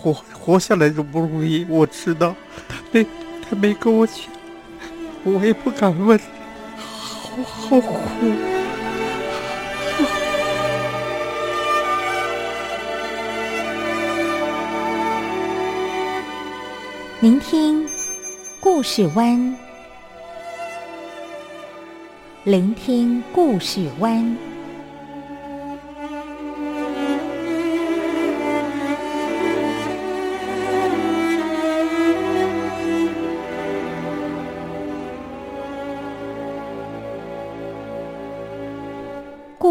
活活下来就不容易，我知道。他没他没跟我讲，我也不敢问，好好苦。聆听故事湾，聆听故事湾。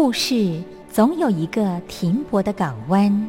故事总有一个停泊的港湾。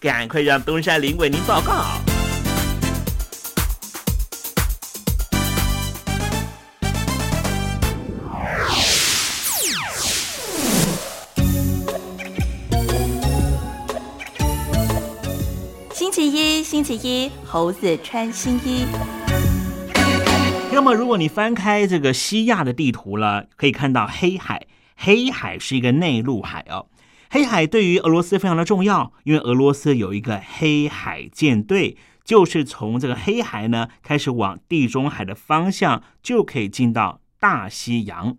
赶快让东山林为您报告。星期一，星期一，猴子穿新衣。那么，如果你翻开这个西亚的地图了，可以看到黑海。黑海是一个内陆海哦。黑海对于俄罗斯非常的重要，因为俄罗斯有一个黑海舰队，就是从这个黑海呢开始往地中海的方向，就可以进到大西洋。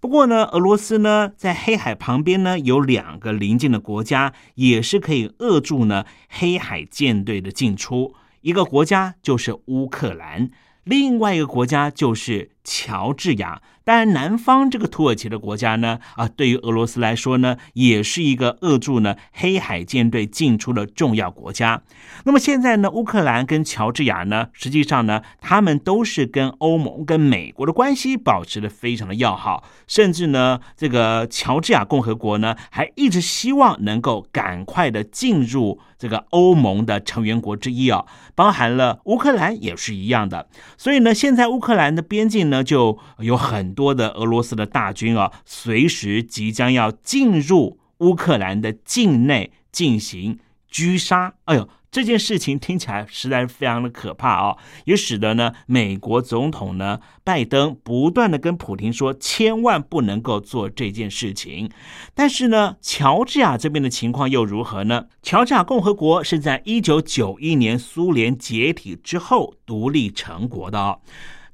不过呢，俄罗斯呢在黑海旁边呢有两个邻近的国家，也是可以扼住呢黑海舰队的进出。一个国家就是乌克兰，另外一个国家就是乔治亚。当然，南方这个土耳其的国家呢，啊，对于俄罗斯来说呢，也是一个扼住呢黑海舰队进出的重要国家。那么现在呢，乌克兰跟乔治亚呢，实际上呢，他们都是跟欧盟、跟美国的关系保持的非常的要好，甚至呢，这个乔治亚共和国呢，还一直希望能够赶快的进入这个欧盟的成员国之一啊，包含了乌克兰也是一样的。所以呢，现在乌克兰的边境呢，就有很多的俄罗斯的大军啊，随时即将要进入乌克兰的境内进行狙杀。哎呦，这件事情听起来实在是非常的可怕啊！也使得呢，美国总统呢拜登不断的跟普京说，千万不能够做这件事情。但是呢，乔治亚这边的情况又如何呢？乔治亚共和国是在一九九一年苏联解体之后独立成国的哦。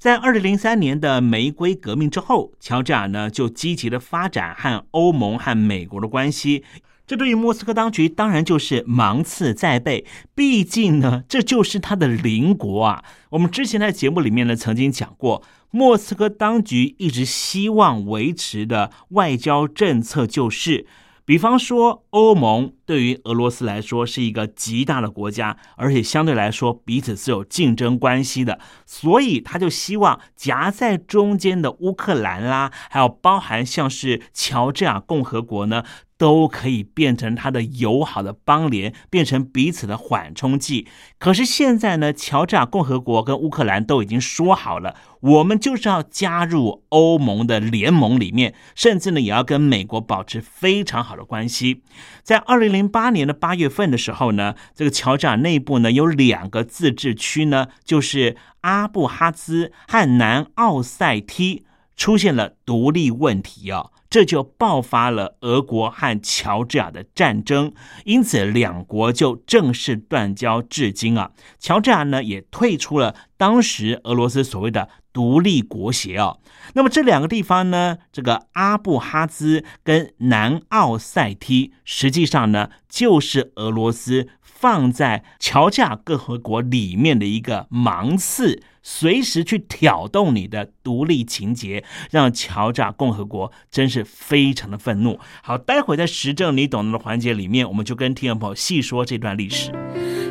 在二零零三年的玫瑰革命之后，乔治亚呢就积极的发展和欧盟和美国的关系。这对于莫斯科当局当然就是芒刺在背，毕竟呢这就是他的邻国啊。我们之前在节目里面呢曾经讲过，莫斯科当局一直希望维持的外交政策就是。比方说，欧盟对于俄罗斯来说是一个极大的国家，而且相对来说彼此是有竞争关系的，所以他就希望夹在中间的乌克兰啦，还有包含像是乔治亚共和国呢。都可以变成他的友好的邦联，变成彼此的缓冲剂。可是现在呢，乔治亚共和国跟乌克兰都已经说好了，我们就是要加入欧盟的联盟里面，甚至呢也要跟美国保持非常好的关系。在二零零八年的八月份的时候呢，这个乔治亚内部呢有两个自治区呢，就是阿布哈兹和南奥塞梯出现了独立问题啊。这就爆发了俄国和乔治亚的战争，因此两国就正式断交至今啊。乔治亚呢也退出了当时俄罗斯所谓的独立国协啊。那么这两个地方呢，这个阿布哈兹跟南奥塞梯，实际上呢就是俄罗斯放在乔治亚共和国里面的一个芒刺。随时去挑动你的独立情节，让乔治亚共和国真是非常的愤怒。好，待会在时政你懂得的环节里面，我们就跟听众朋友细说这段历史。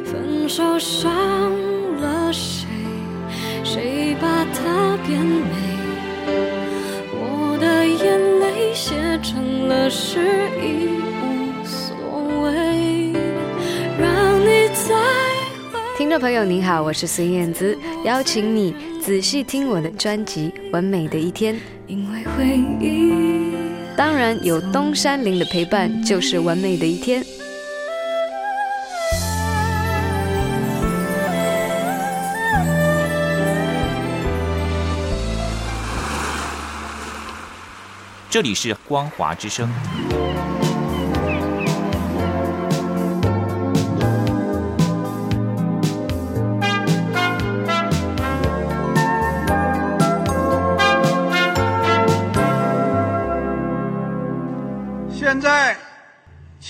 分手伤了谁？谁把它变美？我的眼泪写成了诗，已听众朋友您好，我是孙燕姿，邀请你仔细听我的专辑《完美的一天》。因为回忆，当然有东山林的陪伴，就是完美的一天。这里是光华之声。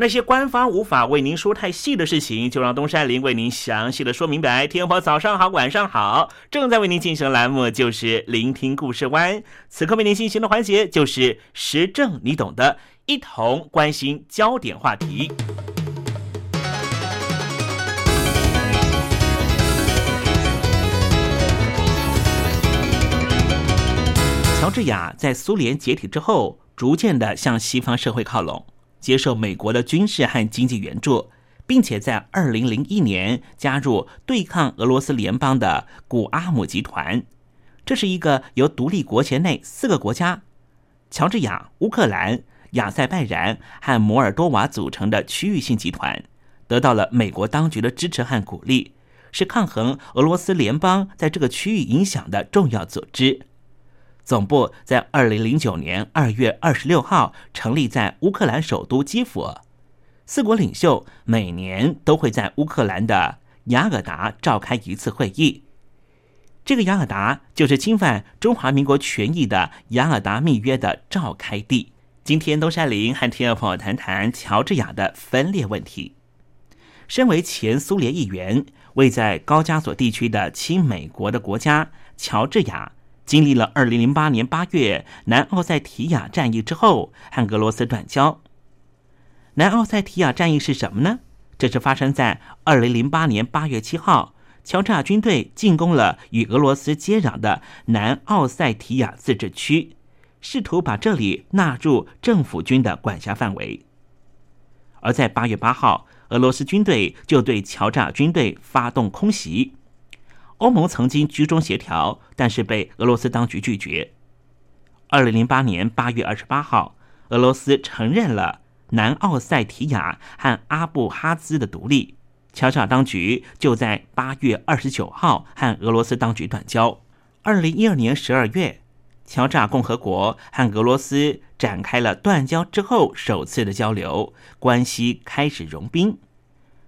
那些官方无法为您说太细的事情，就让东山林为您详细的说明白。天婆早上好，晚上好，正在为您进行的栏目就是聆听故事湾。此刻为您进行的环节就是时政，你懂的，一同关心焦点话题。乔治亚在苏联解体之后，逐渐的向西方社会靠拢。接受美国的军事和经济援助，并且在二零零一年加入对抗俄罗斯联邦的古阿姆集团。这是一个由独立国前内四个国家——乔治亚、乌克兰、亚塞拜然和摩尔多瓦组成的区域性集团，得到了美国当局的支持和鼓励，是抗衡俄罗斯联邦在这个区域影响的重要组织。总部在二零零九年二月二十六号成立在乌克兰首都基辅。四国领袖每年都会在乌克兰的雅尔达召开一次会议。这个雅尔达就是侵犯中华民国权益的雅尔达密约的召开地。今天东山林和听众朋友谈谈乔治亚的分裂问题。身为前苏联议员，位在高加索地区的亲美国的国家乔治亚。经历了2008年8月南奥塞提亚战役之后，和俄罗斯断交。南奥塞提亚战役是什么呢？这是发生在2008年8月7号，乔治亚军队进攻了与俄罗斯接壤的南奥塞提亚自治区，试图把这里纳入政府军的管辖范围。而在8月8号，俄罗斯军队就对乔治亚军队发动空袭。欧盟曾经居中协调，但是被俄罗斯当局拒绝。二零零八年八月二十八号，俄罗斯承认了南奥塞提亚和阿布哈兹的独立，乔治当局就在八月二十九号和俄罗斯当局断交。二零一二年十二月，乔治共和国和俄罗斯展开了断交之后首次的交流，关系开始融冰。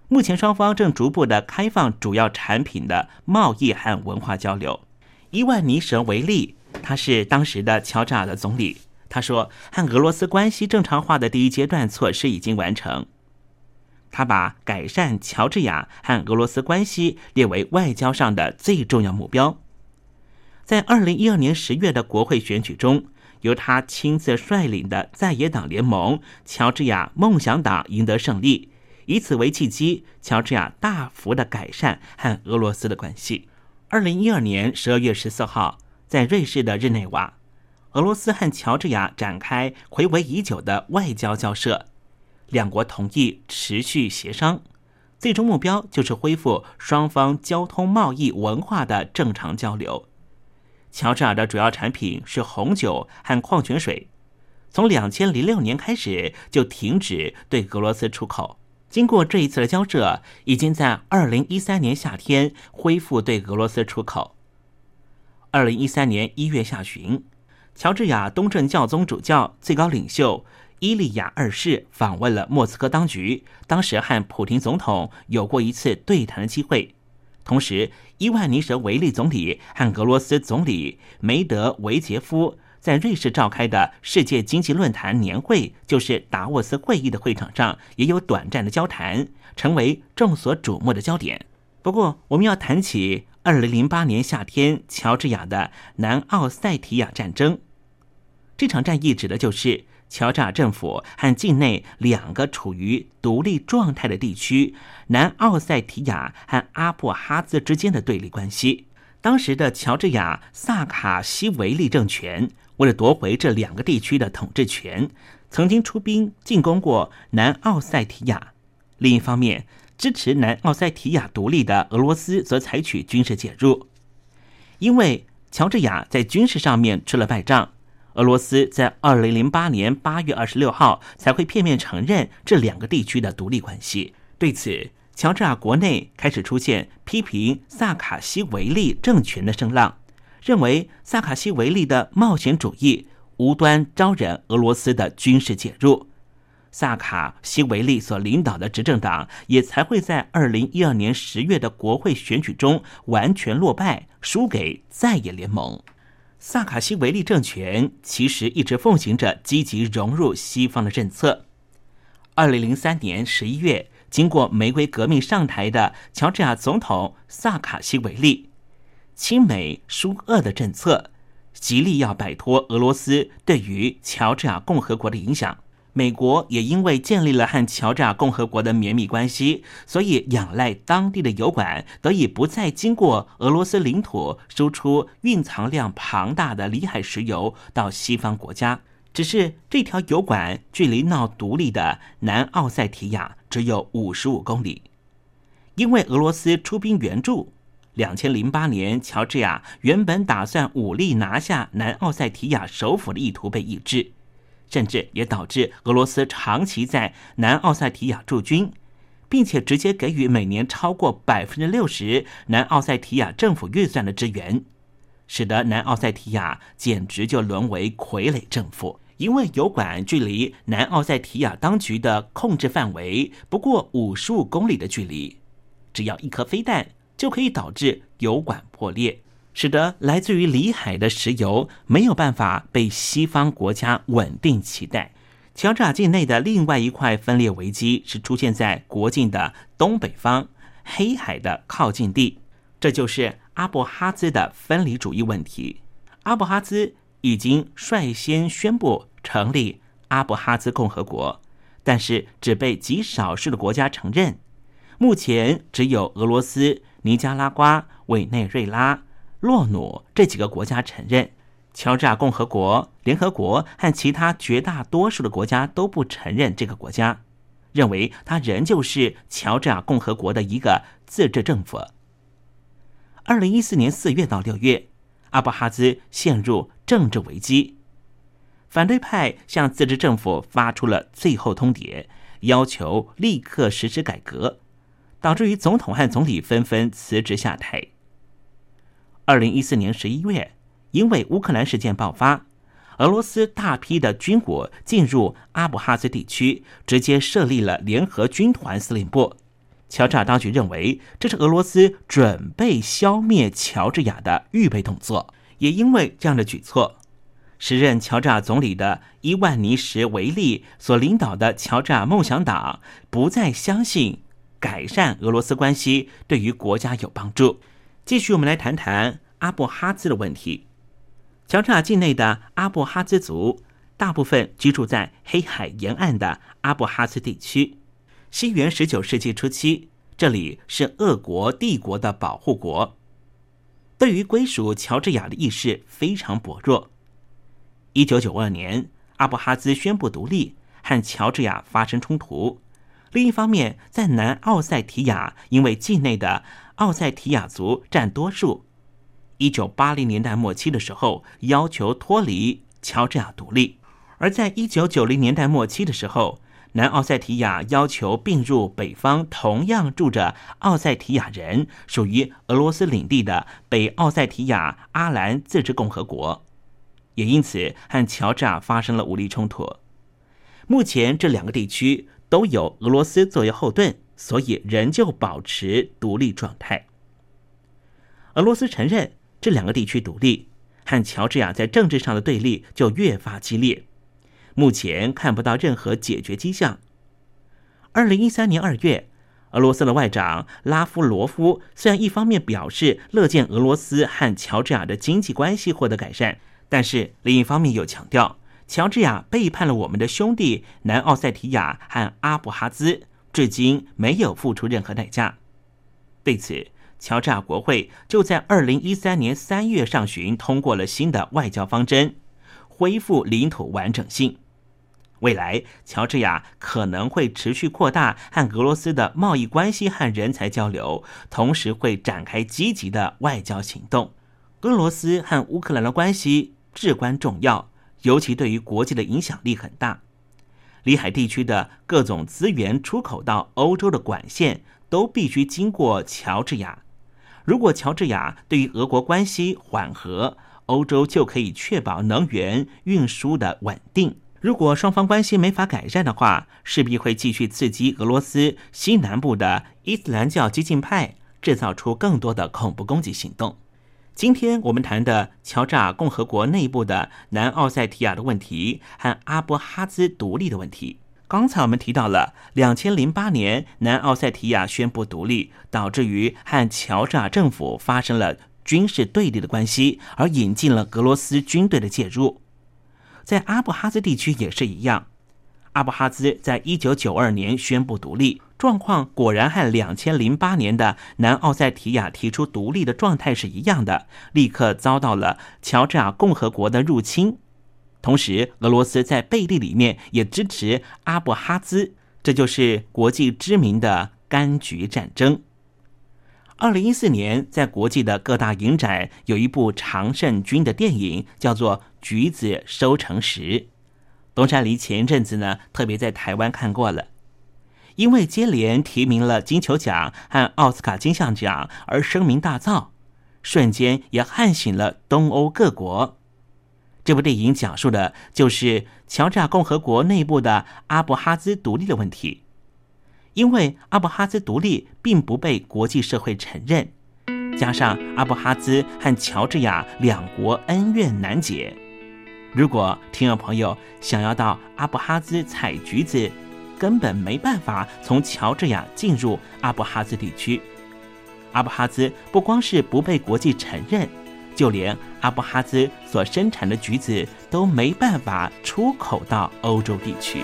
目前双方正逐步的开放主要产品的贸易和文化交流。伊万尼什为例，他是当时的乔治亚的总理。他说，和俄罗斯关系正常化的第一阶段措施已经完成。他把改善乔治亚和俄罗斯关系列为外交上的最重要目标。在二零一二年十月的国会选举中，由他亲自率领的在野党联盟乔治亚梦想党赢得胜利。以此为契机，乔治亚大幅的改善和俄罗斯的关系。二零一二年十二月十四号，在瑞士的日内瓦，俄罗斯和乔治亚展开回违已久的外交交涉，两国同意持续协商，最终目标就是恢复双方交通、贸易、文化的正常交流。乔治亚的主要产品是红酒和矿泉水。从两千零六年开始就停止对俄罗斯出口。经过这一次的交涉，已经在二零一三年夏天恢复对俄罗斯出口。二零一三年一月下旬，乔治亚东正教宗主教最高领袖伊利亚二世访问了莫斯科当局，当时和普廷总统有过一次对谈的机会。同时，伊万尼什维利总理和俄罗斯总理梅德韦杰夫。在瑞士召开的世界经济论坛年会，就是达沃斯会议的会场上，也有短暂的交谈，成为众所瞩目的焦点。不过，我们要谈起二零零八年夏天乔治亚的南奥塞提亚战争。这场战役指的就是乔治亚政府和境内两个处于独立状态的地区——南奥塞提亚和阿布哈兹之间的对立关系。当时的乔治亚萨卡西维利政权。为了夺回这两个地区的统治权，曾经出兵进攻过南奥塞提亚。另一方面，支持南奥塞提亚独立的俄罗斯则采取军事介入。因为乔治亚在军事上面吃了败仗，俄罗斯在二零零八年八月二十六号才会片面承认这两个地区的独立关系。对此，乔治亚国内开始出现批评萨卡西维利政权的声浪。认为萨卡西维利的冒险主义无端招惹俄罗斯的军事介入，萨卡西维利所领导的执政党也才会在二零一二年十月的国会选举中完全落败，输给在野联盟。萨卡西维利政权其实一直奉行着积极融入西方的政策。二零零三年十一月，经过玫瑰革命上台的乔治亚总统萨卡西维利。亲美疏俄的政策，极力要摆脱俄罗斯对于乔治亚共和国的影响。美国也因为建立了和乔治亚共和国的绵密关系，所以仰赖当地的油管，得以不再经过俄罗斯领土输出蕴藏量庞大的里海石油到西方国家。只是这条油管距离闹独立的南奥塞提亚只有五十五公里，因为俄罗斯出兵援助。两千零八年，乔治亚原本打算武力拿下南奥塞提亚首府的意图被抑制，甚至也导致俄罗斯长期在南奥塞提亚驻军，并且直接给予每年超过百分之六十南奥塞提亚政府预算的支援，使得南奥塞提亚简直就沦为傀儡政府。因为油管距离南奥塞提亚当局的控制范围不过五十五公里的距离，只要一颗飞弹。就可以导致油管破裂，使得来自于里海的石油没有办法被西方国家稳定期待。乔治亚境内的另外一块分裂危机是出现在国境的东北方黑海的靠近地，这就是阿布哈兹的分离主义问题。阿布哈兹已经率先宣布成立阿布哈兹共和国，但是只被极少数的国家承认。目前只有俄罗斯。尼加拉瓜、委内瑞拉、洛努这几个国家承认，乔治亚共和国、联合国和其他绝大多数的国家都不承认这个国家，认为它仍旧是乔治亚共和国的一个自治政府。二零一四年四月到六月，阿布哈兹陷入政治危机，反对派向自治政府发出了最后通牒，要求立刻实施改革。导致于总统和总理纷纷辞职下台。二零一四年十一月，因为乌克兰事件爆发，俄罗斯大批的军火进入阿布哈兹地区，直接设立了联合军团司令部。乔治亚当局认为这是俄罗斯准备消灭乔治亚的预备动作。也因为这样的举措，时任乔治亚总理的伊万尼什维利所领导的乔治亚梦想党不再相信。改善俄罗斯关系对于国家有帮助。继续，我们来谈谈阿布哈兹的问题。乔治亚境内的阿布哈兹族大部分居住在黑海沿岸的阿布哈兹地区。西元十九世纪初期，这里是俄国帝国的保护国，对于归属乔治亚的意识非常薄弱。一九九二年，阿布哈兹宣布独立，和乔治亚发生冲突。另一方面，在南奥塞提亚，因为境内的奥塞提亚族占多数，一九八零年代末期的时候，要求脱离乔治亚独立。而在一九九零年代末期的时候，南奥塞提亚要求并入北方同样住着奥塞提亚人、属于俄罗斯领地的北奥塞提亚阿兰自治共和国，也因此和乔治亚发生了武力冲突。目前这两个地区都有俄罗斯作为后盾，所以仍旧保持独立状态。俄罗斯承认这两个地区独立，和乔治亚在政治上的对立就越发激烈。目前看不到任何解决迹象。二零一三年二月，俄罗斯的外长拉夫罗夫虽然一方面表示乐见俄罗斯和乔治亚的经济关系获得改善，但是另一方面又强调，乔治亚背叛了我们的兄弟南奥塞提亚和阿布哈兹，至今没有付出任何代价。对此，乔治亚国会就在二零一三年三月上旬通过了新的外交方针，恢复领土完整性。未来，乔治亚可能会持续扩大和俄罗斯的贸易关系和人才交流，同时会展开积极的外交行动。俄罗斯和乌克兰的关系至关重要，尤其对于国际的影响力很大。里海地区的各种资源出口到欧洲的管线都必须经过乔治亚。如果乔治亚对于俄国关系缓和，欧洲就可以确保能源运输的稳定。如果双方关系没法改善的话，势必会继续刺激俄罗斯西南部的伊斯兰教激进派，制造出更多的恐怖攻击行动。今天我们谈的乔治亚共和国内部的南奥塞提亚的问题和阿布哈兹独立的问题。刚才我们提到了，两千零八年南奥塞提亚宣布独立，导致于和乔治亚政府发生了军事对立的关系，而引进了俄罗斯军队的介入。在阿布哈兹地区也是一样，阿布哈兹在一九九二年宣布独立，状况果然和两千零八年的南奥塞提亚提出独立的状态是一样的，立刻遭到了乔治亚共和国的入侵。同时，俄罗斯在背地里面也支持阿布哈兹，这就是国际知名的柑橘战争。二零一四年，在国际的各大影展有一部常胜军的电影，叫做《橘子收成时》。东山梨前一阵子呢，特别在台湾看过了，因为接连提名了金球奖和奥斯卡金像奖而声名大噪，瞬间也唤醒了东欧各国。这部电影讲述的就是乔治亚共和国内部的阿布哈兹独立的问题。因为阿布哈兹独立并不被国际社会承认，加上阿布哈兹和乔治亚两国恩怨难解，如果听众朋友想要到阿布哈兹采橘子，根本没办法从乔治亚进入阿布哈兹地区。阿布哈兹不光是不被国际承认，就连阿布哈兹所生产的橘子都没办法出口到欧洲地区。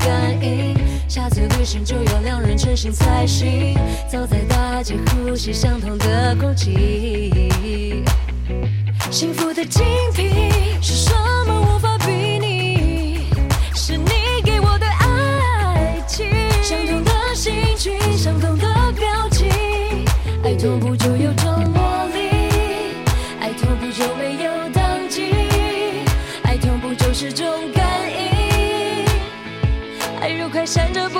感应。下次旅行就要两人成行才行，走在大街呼吸相同的空气。幸福的精品是什么？无法比拟，是你给我的爱情。相同的心情，相同的表情，爱痛不就有种魔力？爱痛不就没有当机？爱痛不就是种？闪着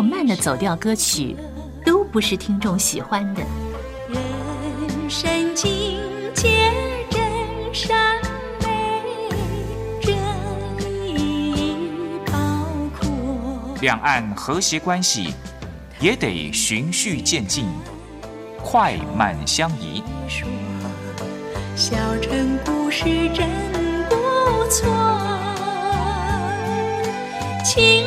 或慢的走调歌曲，都不是听众喜欢的。人生境界真善美，人意包括。两岸和谐关系也得循序渐进，快慢相宜。小城故事真不错，请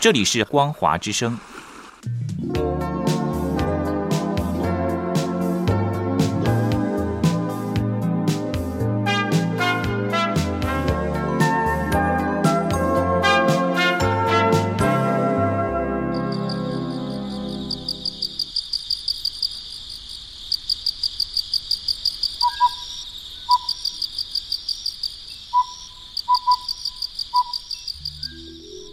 这里是光华之声。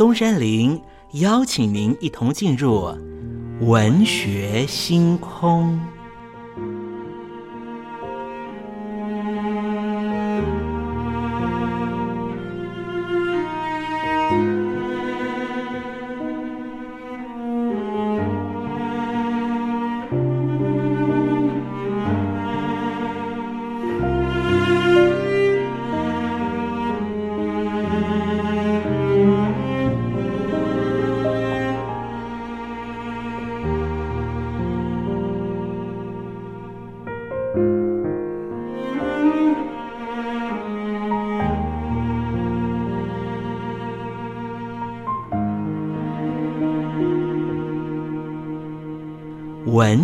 东山林邀请您一同进入文学星空。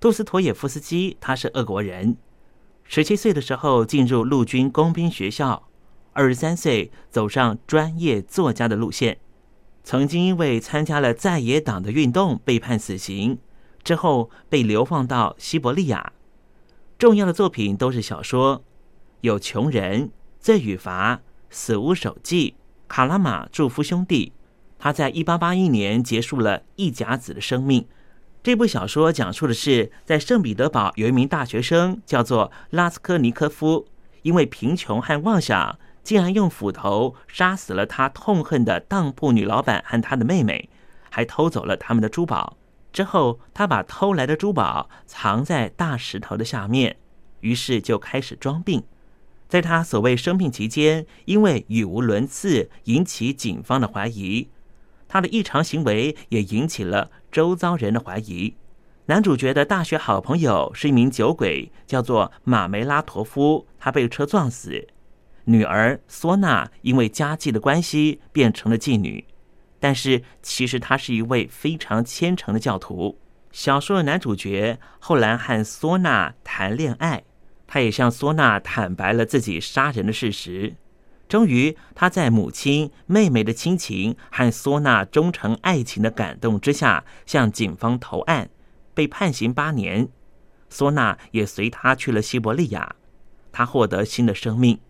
杜斯妥也夫斯基他是俄国人，十七岁的时候进入陆军工兵学校，二十三岁走上专业作家的路线，曾经因为参加了在野党的运动被判死刑，之后被流放到西伯利亚。重要的作品都是小说，有《穷人》《罪与罚》《死无手记》《卡拉马祝夫兄弟》。他在一八八一年结束了一甲子的生命。这部小说讲述的是，在圣彼得堡有一名大学生叫做拉斯科尼科夫，因为贫穷和妄想，竟然用斧头杀死了他痛恨的当铺女老板和他的妹妹，还偷走了他们的珠宝。之后，他把偷来的珠宝藏在大石头的下面，于是就开始装病。在他所谓生病期间，因为语无伦次，引起警方的怀疑。他的异常行为也引起了周遭人的怀疑。男主角的大学好朋友是一名酒鬼，叫做马梅拉托夫，他被车撞死。女儿索娜因为家计的关系变成了妓女，但是其实她是一位非常虔诚的教徒。小说的男主角后来和索娜谈恋爱，他也向索娜坦白了自己杀人的事实。终于，他在母亲、妹妹的亲情和索娜忠诚爱情的感动之下，向警方投案，被判刑八年。索娜也随他去了西伯利亚，他获得新的生命。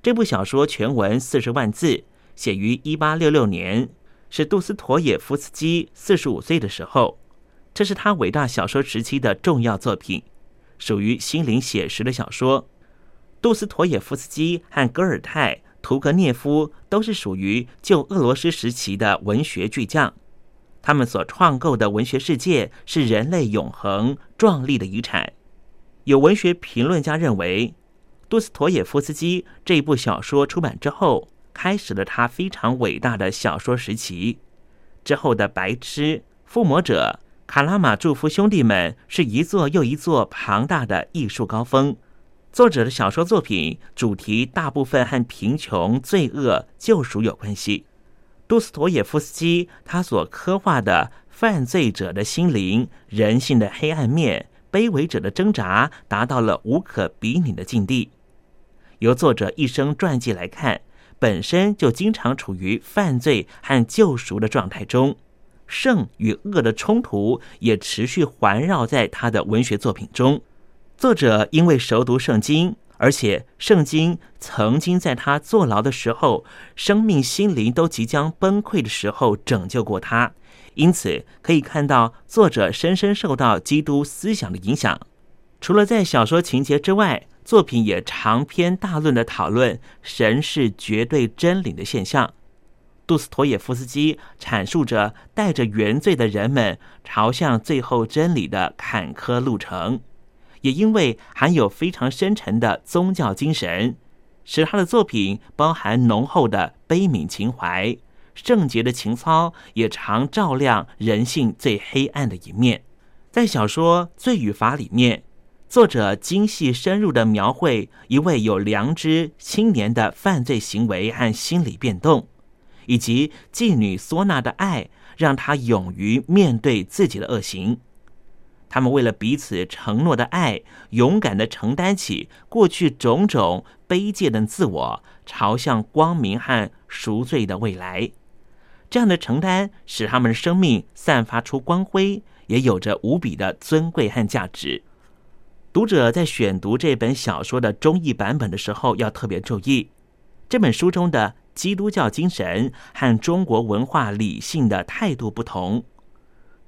这部小说全文四十万字，写于一八六六年，是杜斯妥也夫斯基四十五岁的时候。这是他伟大小说时期的重要作品，属于心灵写实的小说。杜斯妥也夫斯基和戈尔泰、屠格涅夫都是属于旧俄罗斯时期的文学巨匠，他们所创构的文学世界是人类永恒壮丽的遗产。有文学评论家认为，杜斯妥也夫斯基这部小说出版之后，开始了他非常伟大的小说时期。之后的《白痴》《附魔者》《卡拉马祝福兄弟们》是一座又一座庞大的艺术高峰。作者的小说作品主题大部分和贫穷、罪恶、救赎有关系。杜斯妥也夫斯基他所刻画的犯罪者的心灵、人性的黑暗面、卑微者的挣扎，达到了无可比拟的境地。由作者一生传记来看，本身就经常处于犯罪和救赎的状态中，圣与恶的冲突也持续环绕在他的文学作品中。作者因为熟读圣经，而且圣经曾经在他坐牢的时候、生命心灵都即将崩溃的时候拯救过他，因此可以看到作者深深受到基督思想的影响。除了在小说情节之外，作品也长篇大论的讨论神是绝对真理的现象。杜斯妥也夫斯基阐述着带着原罪的人们朝向最后真理的坎坷路程。也因为含有非常深沉的宗教精神，使他的作品包含浓厚的悲悯情怀、圣洁的情操，也常照亮人性最黑暗的一面。在小说《罪与罚》里面，作者精细深入的描绘一位有良知青年的犯罪行为和心理变动，以及妓女索娜的爱，让他勇于面对自己的恶行。他们为了彼此承诺的爱，勇敢的承担起过去种种卑贱的自我，朝向光明和赎罪的未来。这样的承担使他们的生命散发出光辉，也有着无比的尊贵和价值。读者在选读这本小说的中译版本的时候，要特别注意，这本书中的基督教精神和中国文化理性的态度不同。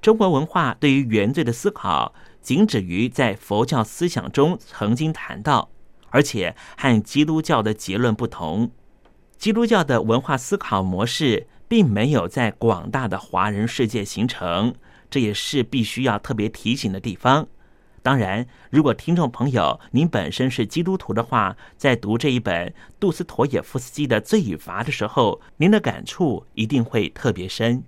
中国文化对于原罪的思考，仅止于在佛教思想中曾经谈到，而且和基督教的结论不同。基督教的文化思考模式并没有在广大的华人世界形成，这也是必须要特别提醒的地方。当然，如果听众朋友您本身是基督徒的话，在读这一本杜斯妥也夫斯基的《罪与罚》的时候，您的感触一定会特别深。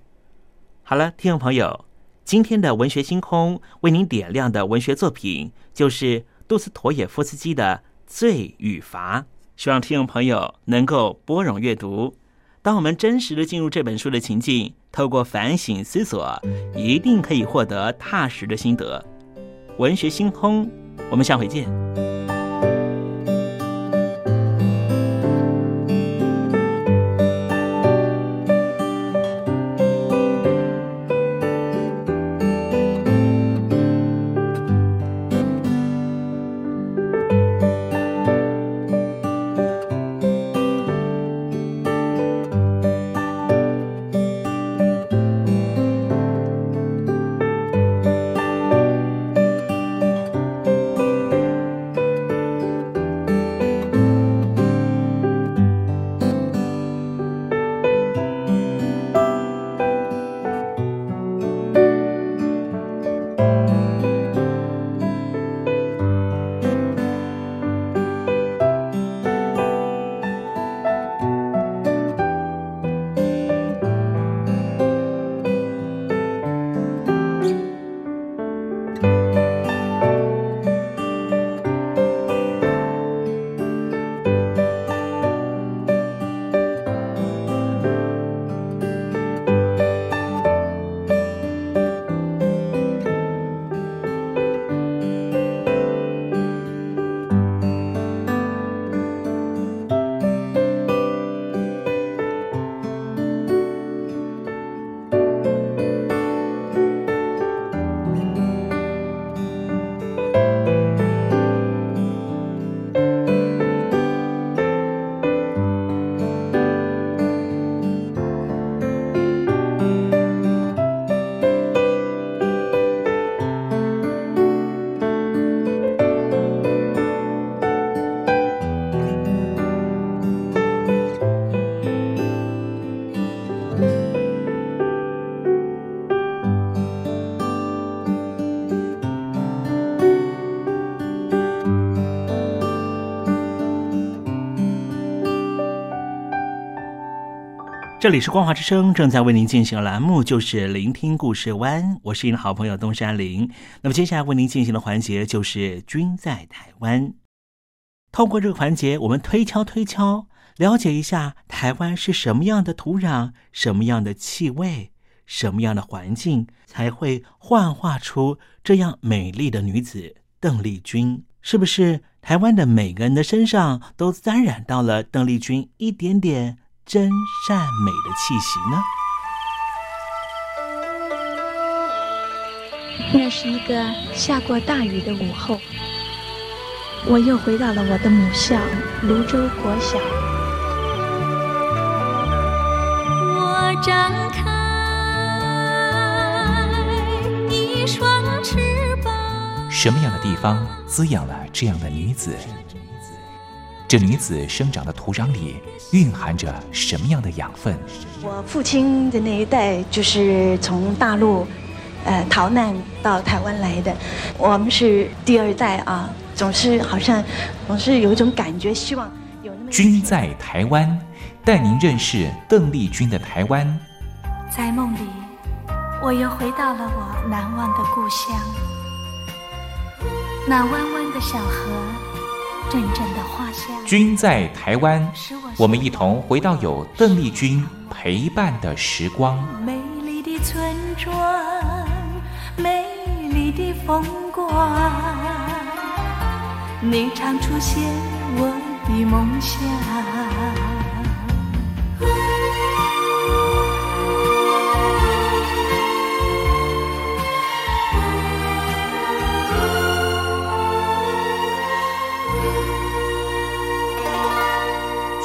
好了，听众朋友。今天的文学星空为您点亮的文学作品，就是杜斯妥也夫斯基的《罪与罚》。希望听众朋友能够拨冗阅读。当我们真实的进入这本书的情境，透过反省思索，一定可以获得踏实的心得。文学星空，我们下回见。这里是光华之声，正在为您进行的栏目就是聆听故事湾，我是您的好朋友东山林。那么接下来为您进行的环节就是“君在台湾”。透过这个环节，我们推敲推敲，了解一下台湾是什么样的土壤、什么样的气味、什么样的环境，才会幻化出这样美丽的女子邓丽君？是不是台湾的每个人的身上都沾染到了邓丽君一点点？真善美的气息呢？那是一个下过大雨的午后，我又回到了我的母校泸州国小。我张开一双翅膀。什么样的地方滋养了这样的女子？这女子生长的土壤里蕴含着什么样的养分？我父亲的那一代就是从大陆，呃，逃难到台湾来的。我们是第二代啊，总是好像总是有一种感觉，希望有那么。君在台湾，带您认识邓丽君的台湾。在梦里，我又回到了我难忘的故乡，那弯弯的小河。阵阵的花香。君在台湾，我们一同回到有邓丽君陪伴的时光。美丽的村庄，美丽的风光，你常出现我的梦乡。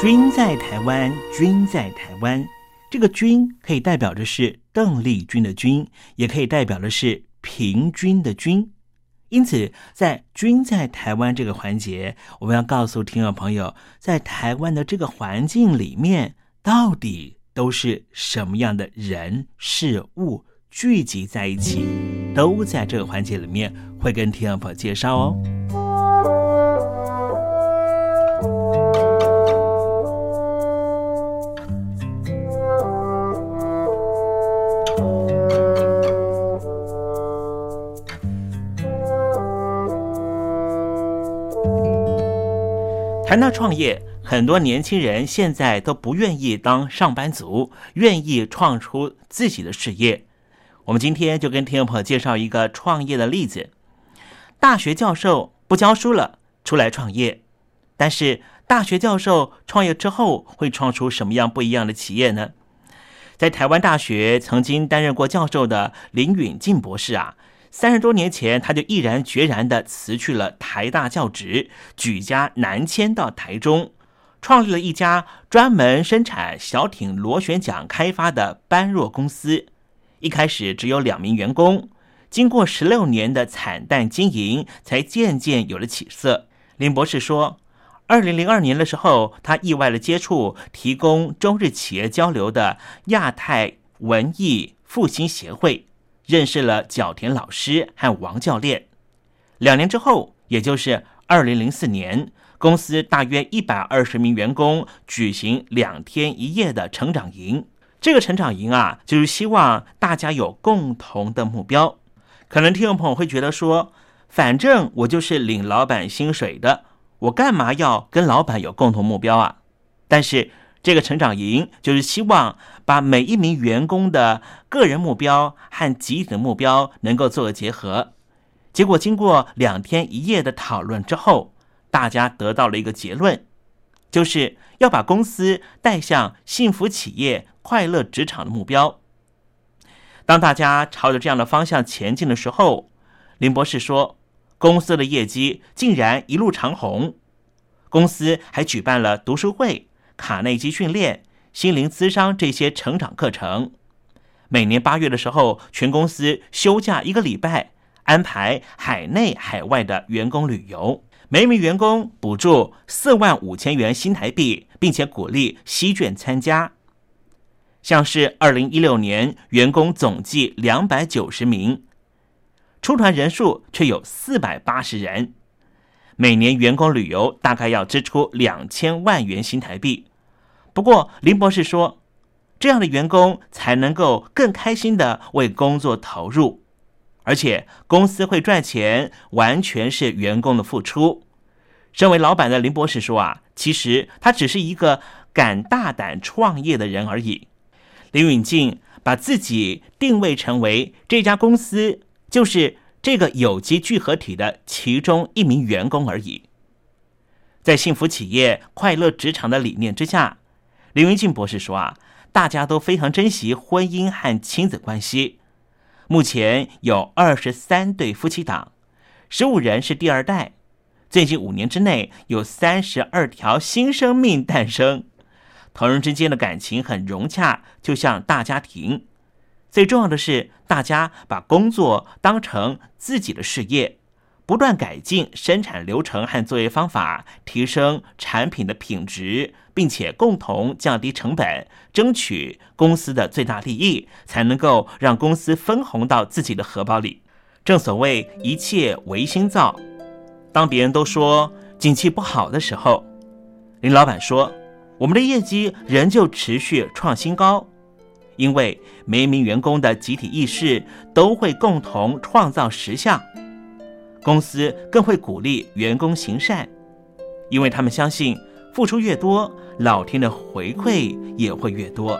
君在台湾，君在台湾。这个“君”可以代表的是邓丽君的“君”，也可以代表的是平均的“均”。因此，在“君在台湾”这个环节，我们要告诉听众朋友，在台湾的这个环境里面，到底都是什么样的人事物聚集在一起，都在这个环节里面会跟听众朋友介绍哦。谈到创业，很多年轻人现在都不愿意当上班族，愿意创出自己的事业。我们今天就跟听众朋友介绍一个创业的例子：大学教授不教书了，出来创业。但是大学教授创业之后，会创出什么样不一样的企业呢？在台湾大学曾经担任过教授的林允进博士啊。三十多年前，他就毅然决然的辞去了台大教职，举家南迁到台中，创立了一家专门生产小艇螺旋桨开发的般若公司。一开始只有两名员工，经过十六年的惨淡经营，才渐渐有了起色。林博士说，二零零二年的时候，他意外的接触提供中日企业交流的亚太文艺复兴协会。认识了角田老师和王教练。两年之后，也就是二零零四年，公司大约一百二十名员工举行两天一夜的成长营。这个成长营啊，就是希望大家有共同的目标。可能听众朋友会觉得说，反正我就是领老板薪水的，我干嘛要跟老板有共同目标啊？但是。这个成长营就是希望把每一名员工的个人目标和集体的目标能够做个结合。结果经过两天一夜的讨论之后，大家得到了一个结论，就是要把公司带向幸福企业、快乐职场的目标。当大家朝着这样的方向前进的时候，林博士说，公司的业绩竟然一路长虹，公司还举办了读书会。卡内基训练、心灵咨商这些成长课程，每年八月的时候，全公司休假一个礼拜，安排海内海外的员工旅游，每名员工补助四万五千元新台币，并且鼓励西卷参加。像是二零一六年，员工总计两百九十名，出团人数却有四百八十人。每年员工旅游大概要支出两千万元新台币。不过林博士说，这样的员工才能够更开心的为工作投入，而且公司会赚钱，完全是员工的付出。身为老板的林博士说啊，其实他只是一个敢大胆创业的人而已。林允静把自己定位成为这家公司就是这个有机聚合体的其中一名员工而已。在幸福企业、快乐职场的理念之下，林云静博士说啊，大家都非常珍惜婚姻和亲子关系。目前有二十三对夫妻档，十五人是第二代。最近五年之内，有三十二条新生命诞生。同人之间的感情很融洽，就像大家庭。最重要的是，大家把工作当成自己的事业，不断改进生产流程和作业方法，提升产品的品质，并且共同降低成本，争取公司的最大利益，才能够让公司分红到自己的荷包里。正所谓一切唯心造。当别人都说景气不好的时候，林老板说。我们的业绩仍旧持续创新高，因为每一名员工的集体意识都会共同创造实相。公司更会鼓励员工行善，因为他们相信付出越多，老天的回馈也会越多。